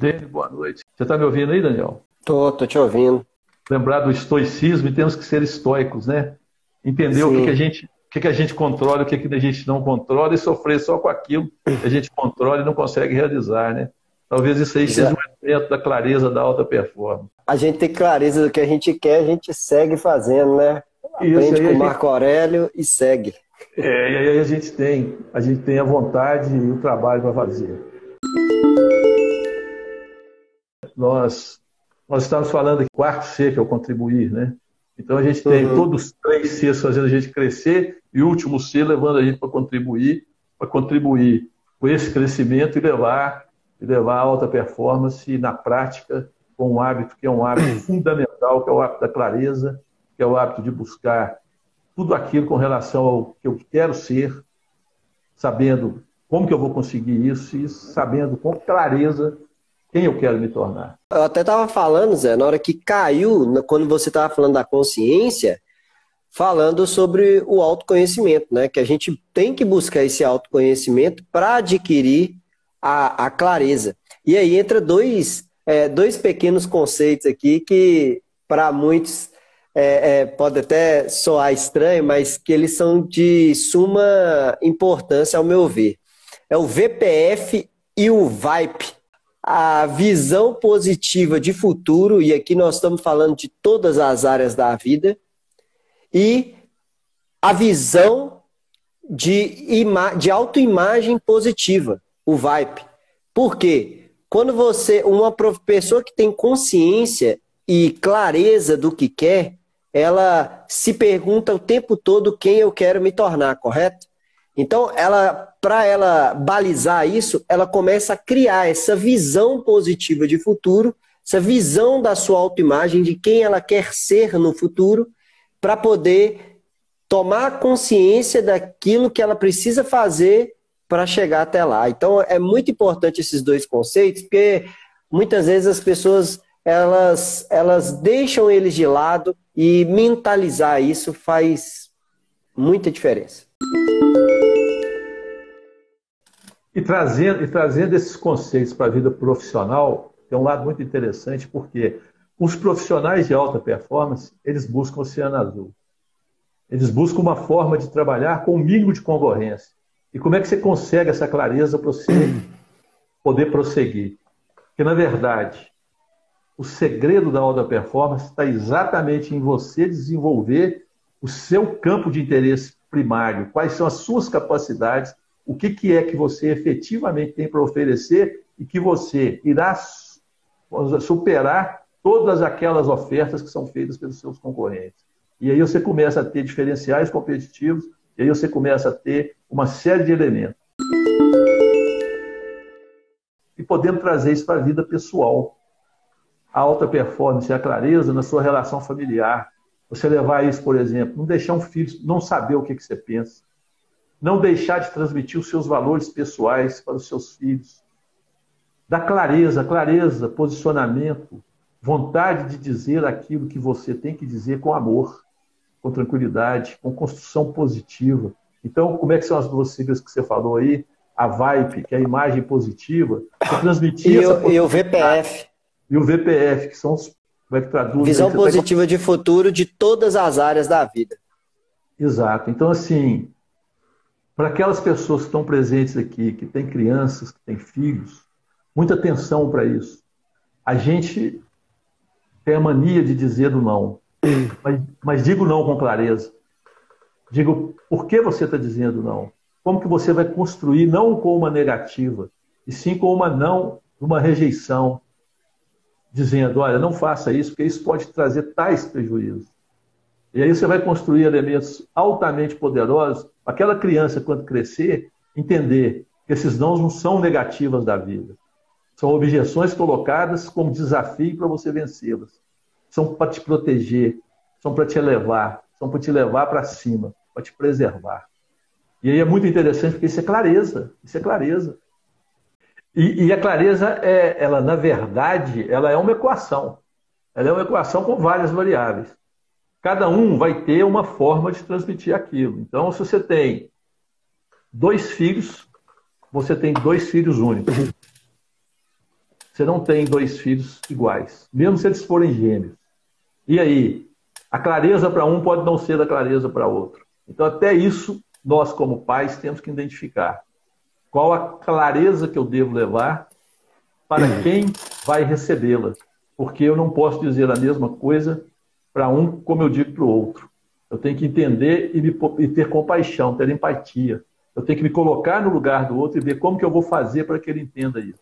Dene, boa noite. Você está me ouvindo aí, Daniel? Tô, tô te ouvindo. Lembrar do estoicismo e temos que ser estoicos, né? Entender Sim. o que, que a gente o que, que a gente controla, o que, que a gente não controla e sofrer só com aquilo que a gente controla e não consegue realizar, né? Talvez isso aí seja um elemento da clareza da alta performance. A gente tem clareza do que a gente quer, a gente segue fazendo, né? Aprende com o Marco gente... Aurélio e segue. É, e aí a gente tem, a gente tem a vontade e o trabalho para fazer. Nós, nós estamos falando aqui quarto C, que é o contribuir, né? Então a gente tem uhum. todos os três Cs fazendo a gente crescer e o último C levando a gente para contribuir, para contribuir com esse crescimento e levar, e levar a alta performance na prática com um hábito que é um hábito fundamental, que é o hábito da clareza, que é o hábito de buscar tudo aquilo com relação ao que eu quero ser, sabendo como que eu vou conseguir isso e sabendo com clareza quem eu quero me tornar. Eu até estava falando, Zé, na hora que caiu, quando você estava falando da consciência, falando sobre o autoconhecimento, né? Que a gente tem que buscar esse autoconhecimento para adquirir a, a, clareza. E aí entra dois, é, dois pequenos conceitos aqui que, para muitos, é, é, pode até soar estranho, mas que eles são de suma importância, ao meu ver. É o VPF e o VIPE a visão positiva de futuro, e aqui nós estamos falando de todas as áreas da vida, e a visão de, ima de autoimagem positiva, o VIPE. Por quê? Quando você, uma pessoa que tem consciência e clareza do que quer, ela se pergunta o tempo todo quem eu quero me tornar, correto? Então, ela, para ela balizar isso, ela começa a criar essa visão positiva de futuro, essa visão da sua autoimagem, de quem ela quer ser no futuro, para poder tomar consciência daquilo que ela precisa fazer para chegar até lá. Então, é muito importante esses dois conceitos, porque muitas vezes as pessoas elas, elas deixam eles de lado e mentalizar isso faz muita diferença. E trazendo, e trazendo esses conceitos para a vida profissional, tem um lado muito interessante, porque os profissionais de alta performance, eles buscam o oceano azul. Eles buscam uma forma de trabalhar com o mínimo de concorrência. E como é que você consegue essa clareza para você poder prosseguir? Porque, na verdade, o segredo da alta performance está exatamente em você desenvolver o seu campo de interesse primário, quais são as suas capacidades o que, que é que você efetivamente tem para oferecer e que você irá superar todas aquelas ofertas que são feitas pelos seus concorrentes. E aí você começa a ter diferenciais competitivos, e aí você começa a ter uma série de elementos. E podemos trazer isso para a vida pessoal. A alta performance a clareza na sua relação familiar. Você levar isso, por exemplo, não deixar um filho não saber o que, que você pensa não deixar de transmitir os seus valores pessoais para os seus filhos. Da clareza, clareza, posicionamento, vontade de dizer aquilo que você tem que dizer com amor, com tranquilidade, com construção positiva. Então, como é que são as duas siglas que você falou aí? A VIPE, que é a imagem positiva, transmitir e, o, e o VPF. E o VPF, que são os. Como é que traduz? Visão positiva de futuro de todas as áreas da vida. Exato. Então, assim, para aquelas pessoas que estão presentes aqui, que têm crianças, que têm filhos, muita atenção para isso. A gente tem a mania de dizer do não, mas, mas digo não com clareza. Digo, por que você está dizendo não? Como que você vai construir não com uma negativa, e sim com uma não, uma rejeição, dizendo, olha, não faça isso, porque isso pode trazer tais prejuízos. E aí você vai construir elementos altamente poderosos aquela criança, quando crescer, entender que esses nãos não são negativas da vida. São objeções colocadas como desafio para você vencê-las. São para te proteger, são para te elevar, são para te levar para cima, para te preservar. E aí é muito interessante porque isso é clareza, isso é clareza. E, e, a clareza é, ela na verdade, ela é uma equação. Ela é uma equação com várias variáveis cada um vai ter uma forma de transmitir aquilo. Então, se você tem dois filhos, você tem dois filhos únicos. você não tem dois filhos iguais, mesmo se eles forem gêmeos. E aí, a clareza para um pode não ser da clareza para outro. Então, até isso, nós, como pais, temos que identificar qual a clareza que eu devo levar para quem vai recebê-la. Porque eu não posso dizer a mesma coisa para um como eu digo para o outro. Eu tenho que entender e, me, e, ter compaixão, ter empatia. Eu tenho que me colocar no lugar do outro e ver como que eu vou fazer para que ele entenda isso.